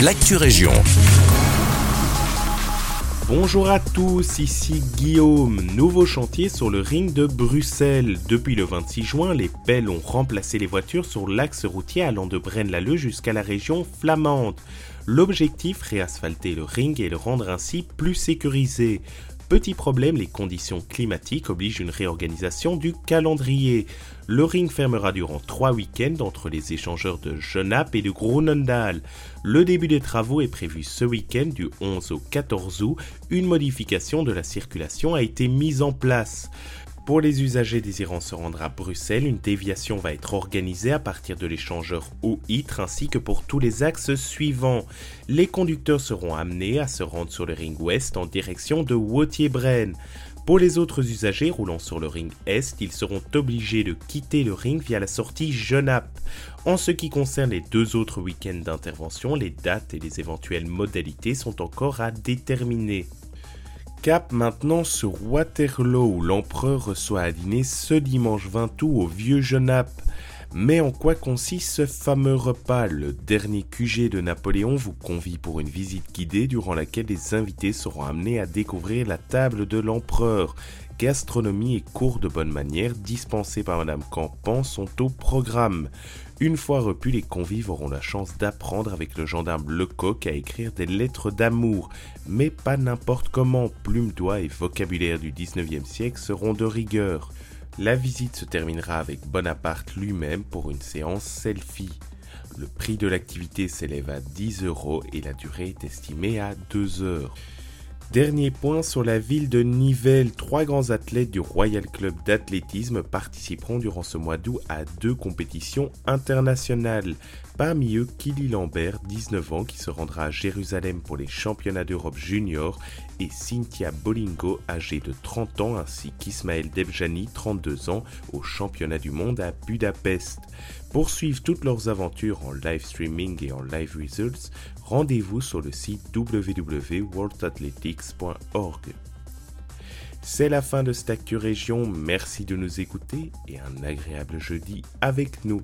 l'actu région. Bonjour à tous, ici Guillaume. Nouveau chantier sur le ring de Bruxelles. Depuis le 26 juin, les pelles ont remplacé les voitures sur l'axe routier allant de Braine-l'Alleud jusqu'à la région flamande. L'objectif, réasphalter le ring et le rendre ainsi plus sécurisé. Petit problème, les conditions climatiques obligent une réorganisation du calendrier. Le ring fermera durant trois week-ends entre les échangeurs de Genappe et de Groenendaal. Le début des travaux est prévu ce week-end du 11 au 14 août. Une modification de la circulation a été mise en place. Pour les usagers désirant se rendre à Bruxelles, une déviation va être organisée à partir de l'échangeur Haut-Itre ainsi que pour tous les axes suivants. Les conducteurs seront amenés à se rendre sur le ring ouest en direction de Wautier-Braine. Pour les autres usagers roulant sur le ring est, ils seront obligés de quitter le ring via la sortie Genappe. En ce qui concerne les deux autres week-ends d'intervention, les dates et les éventuelles modalités sont encore à déterminer. Cap maintenant sur Waterloo où l'empereur reçoit à dîner ce dimanche 20 août au Vieux Genappe. Mais en quoi consiste ce fameux repas? Le dernier QG de Napoléon vous convie pour une visite guidée durant laquelle les invités seront amenés à découvrir la table de l'empereur. Gastronomie et cours de bonne manière dispensés par Madame Campan sont au programme. Une fois repus, les convives auront la chance d'apprendre avec le gendarme Lecoq à écrire des lettres d'amour, mais pas n'importe comment. Plume, doigts et vocabulaire du 19e siècle seront de rigueur. La visite se terminera avec Bonaparte lui-même pour une séance selfie. Le prix de l'activité s'élève à 10 euros et la durée est estimée à 2 heures. Dernier point sur la ville de Nivelles. Trois grands athlètes du Royal Club d'athlétisme participeront durant ce mois d'août à deux compétitions internationales. Parmi eux, Kili Lambert, 19 ans, qui se rendra à Jérusalem pour les championnats d'Europe junior, et Cynthia Bolingo, âgée de 30 ans, ainsi qu'Ismaël Debjani, 32 ans, au championnat du monde à Budapest. Pour suivre toutes leurs aventures en live streaming et en live results, rendez-vous sur le site www.worldathletics.org. C'est la fin de cette Région, merci de nous écouter et un agréable jeudi avec nous.